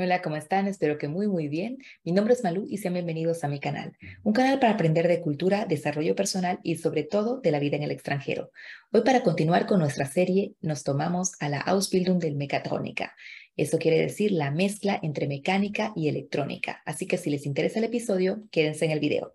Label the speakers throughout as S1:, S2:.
S1: Hola, ¿cómo están? Espero que muy, muy bien. Mi nombre es Malú y sean bienvenidos a mi canal, un canal para aprender de cultura, desarrollo personal y sobre todo de la vida en el extranjero. Hoy para continuar con nuestra serie nos tomamos a la Ausbildung del Mecatrónica. Eso quiere decir la mezcla entre mecánica y electrónica. Así que si les interesa el episodio, quédense en el video.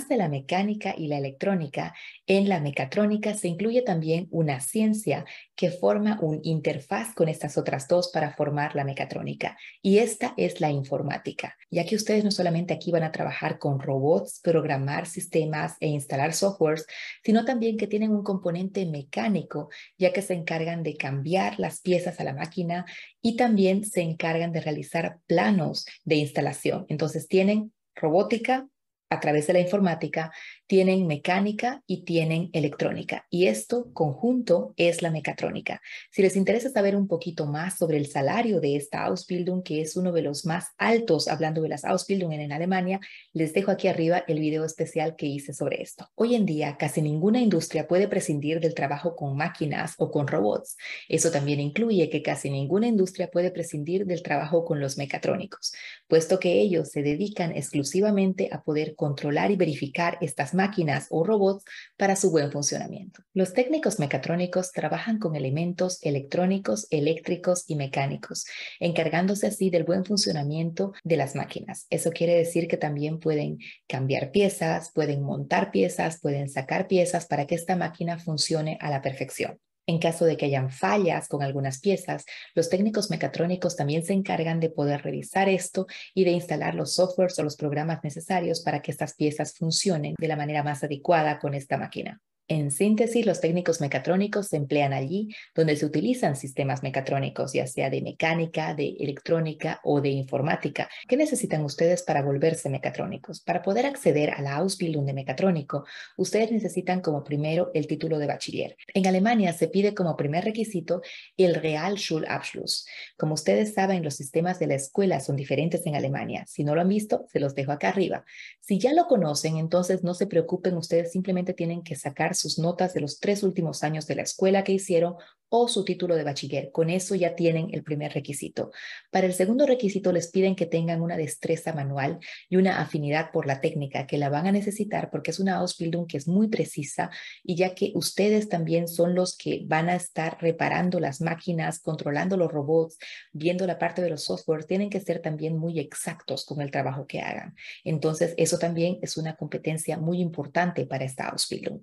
S1: Además de la mecánica y la electrónica, en la mecatrónica se incluye también una ciencia que forma un interfaz con estas otras dos para formar la mecatrónica. Y esta es la informática, ya que ustedes no solamente aquí van a trabajar con robots, programar sistemas e instalar softwares, sino también que tienen un componente mecánico, ya que se encargan de cambiar las piezas a la máquina y también se encargan de realizar planos de instalación. Entonces tienen robótica, a través de la informática tienen mecánica y tienen electrónica. Y esto conjunto es la mecatrónica. Si les interesa saber un poquito más sobre el salario de esta Ausbildung, que es uno de los más altos hablando de las Ausbildung en Alemania, les dejo aquí arriba el video especial que hice sobre esto. Hoy en día casi ninguna industria puede prescindir del trabajo con máquinas o con robots. Eso también incluye que casi ninguna industria puede prescindir del trabajo con los mecatrónicos, puesto que ellos se dedican exclusivamente a poder controlar y verificar estas máquinas o robots para su buen funcionamiento. Los técnicos mecatrónicos trabajan con elementos electrónicos, eléctricos y mecánicos, encargándose así del buen funcionamiento de las máquinas. Eso quiere decir que también pueden cambiar piezas, pueden montar piezas, pueden sacar piezas para que esta máquina funcione a la perfección. En caso de que hayan fallas con algunas piezas, los técnicos mecatrónicos también se encargan de poder revisar esto y de instalar los softwares o los programas necesarios para que estas piezas funcionen de la manera más adecuada con esta máquina. En síntesis, los técnicos mecatrónicos se emplean allí donde se utilizan sistemas mecatrónicos, ya sea de mecánica, de electrónica o de informática. ¿Qué necesitan ustedes para volverse mecatrónicos? Para poder acceder a la Ausbildung de mecatrónico, ustedes necesitan como primero el título de bachiller. En Alemania se pide como primer requisito el Realschulabschluss. Como ustedes saben, los sistemas de la escuela son diferentes en Alemania. Si no lo han visto, se los dejo acá arriba. Si ya lo conocen, entonces no se preocupen, ustedes simplemente tienen que sacar sus notas de los tres últimos años de la escuela que hicieron o su título de bachiller. Con eso ya tienen el primer requisito. Para el segundo requisito les piden que tengan una destreza manual y una afinidad por la técnica que la van a necesitar porque es una Ausbildung que es muy precisa y ya que ustedes también son los que van a estar reparando las máquinas, controlando los robots, viendo la parte de los software, tienen que ser también muy exactos con el trabajo que hagan. Entonces, eso también es una competencia muy importante para esta Ausbildung.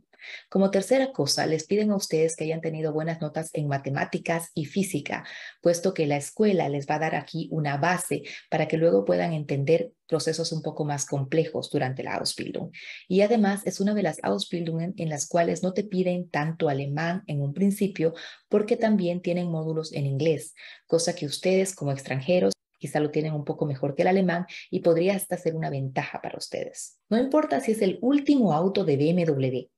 S1: Como tercera cosa, les piden a ustedes que hayan tenido buenas notas en matemáticas y física, puesto que la escuela les va a dar aquí una base para que luego puedan entender procesos un poco más complejos durante la Ausbildung. Y además es una de las Ausbildungen en las cuales no te piden tanto alemán en un principio, porque también tienen módulos en inglés, cosa que ustedes como extranjeros quizá lo tienen un poco mejor que el alemán y podría hasta ser una ventaja para ustedes. No importa si es el último auto de BMW,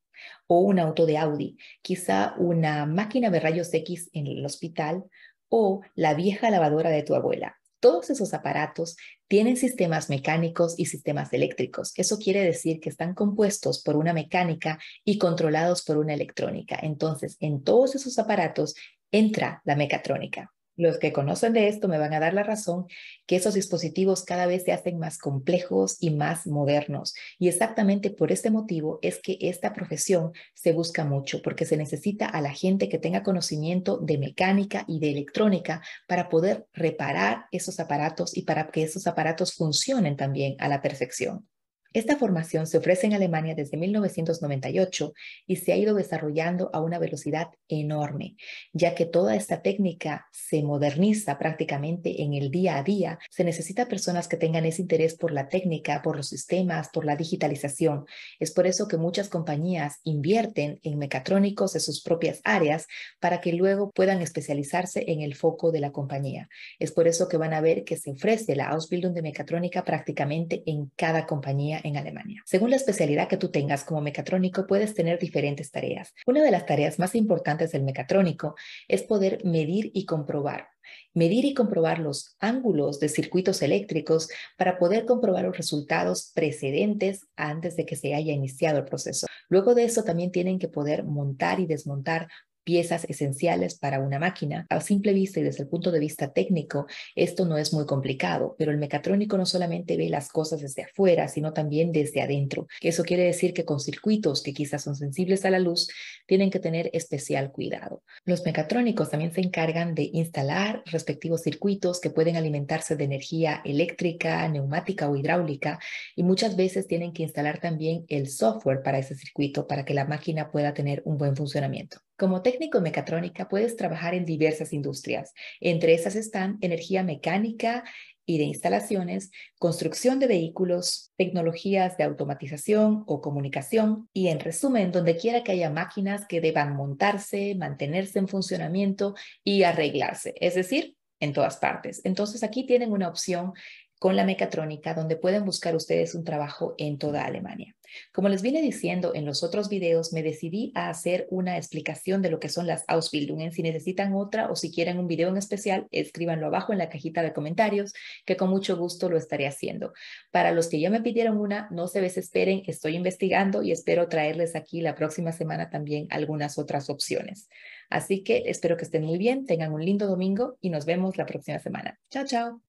S1: o un auto de Audi, quizá una máquina de rayos X en el hospital o la vieja lavadora de tu abuela. Todos esos aparatos tienen sistemas mecánicos y sistemas eléctricos. Eso quiere decir que están compuestos por una mecánica y controlados por una electrónica. Entonces, en todos esos aparatos entra la mecatrónica. Los que conocen de esto me van a dar la razón que esos dispositivos cada vez se hacen más complejos y más modernos. Y exactamente por este motivo es que esta profesión se busca mucho, porque se necesita a la gente que tenga conocimiento de mecánica y de electrónica para poder reparar esos aparatos y para que esos aparatos funcionen también a la perfección. Esta formación se ofrece en Alemania desde 1998 y se ha ido desarrollando a una velocidad enorme, ya que toda esta técnica se moderniza prácticamente en el día a día. Se necesita personas que tengan ese interés por la técnica, por los sistemas, por la digitalización. Es por eso que muchas compañías invierten en mecatrónicos de sus propias áreas para que luego puedan especializarse en el foco de la compañía. Es por eso que van a ver que se ofrece la Ausbildung de mecatrónica prácticamente en cada compañía en Alemania. Según la especialidad que tú tengas como mecatrónico, puedes tener diferentes tareas. Una de las tareas más importantes del mecatrónico es poder medir y comprobar medir y comprobar los ángulos de circuitos eléctricos para poder comprobar los resultados precedentes antes de que se haya iniciado el proceso. Luego de eso también tienen que poder montar y desmontar piezas esenciales para una máquina. A simple vista y desde el punto de vista técnico, esto no es muy complicado, pero el mecatrónico no solamente ve las cosas desde afuera, sino también desde adentro. Eso quiere decir que con circuitos que quizás son sensibles a la luz, tienen que tener especial cuidado. Los mecatrónicos también se encargan de instalar respectivos circuitos que pueden alimentarse de energía eléctrica, neumática o hidráulica y muchas veces tienen que instalar también el software para ese circuito para que la máquina pueda tener un buen funcionamiento. Como técnico en mecatrónica puedes trabajar en diversas industrias. Entre esas están energía mecánica y de instalaciones, construcción de vehículos, tecnologías de automatización o comunicación y en resumen, donde quiera que haya máquinas que deban montarse, mantenerse en funcionamiento y arreglarse, es decir, en todas partes. Entonces aquí tienen una opción con la mecatrónica donde pueden buscar ustedes un trabajo en toda Alemania. Como les vine diciendo en los otros videos, me decidí a hacer una explicación de lo que son las Ausbildungen. Si necesitan otra o si quieren un video en especial, escríbanlo abajo en la cajita de comentarios, que con mucho gusto lo estaré haciendo. Para los que ya me pidieron una, no se desesperen, estoy investigando y espero traerles aquí la próxima semana también algunas otras opciones. Así que espero que estén muy bien, tengan un lindo domingo y nos vemos la próxima semana. Chao, chao.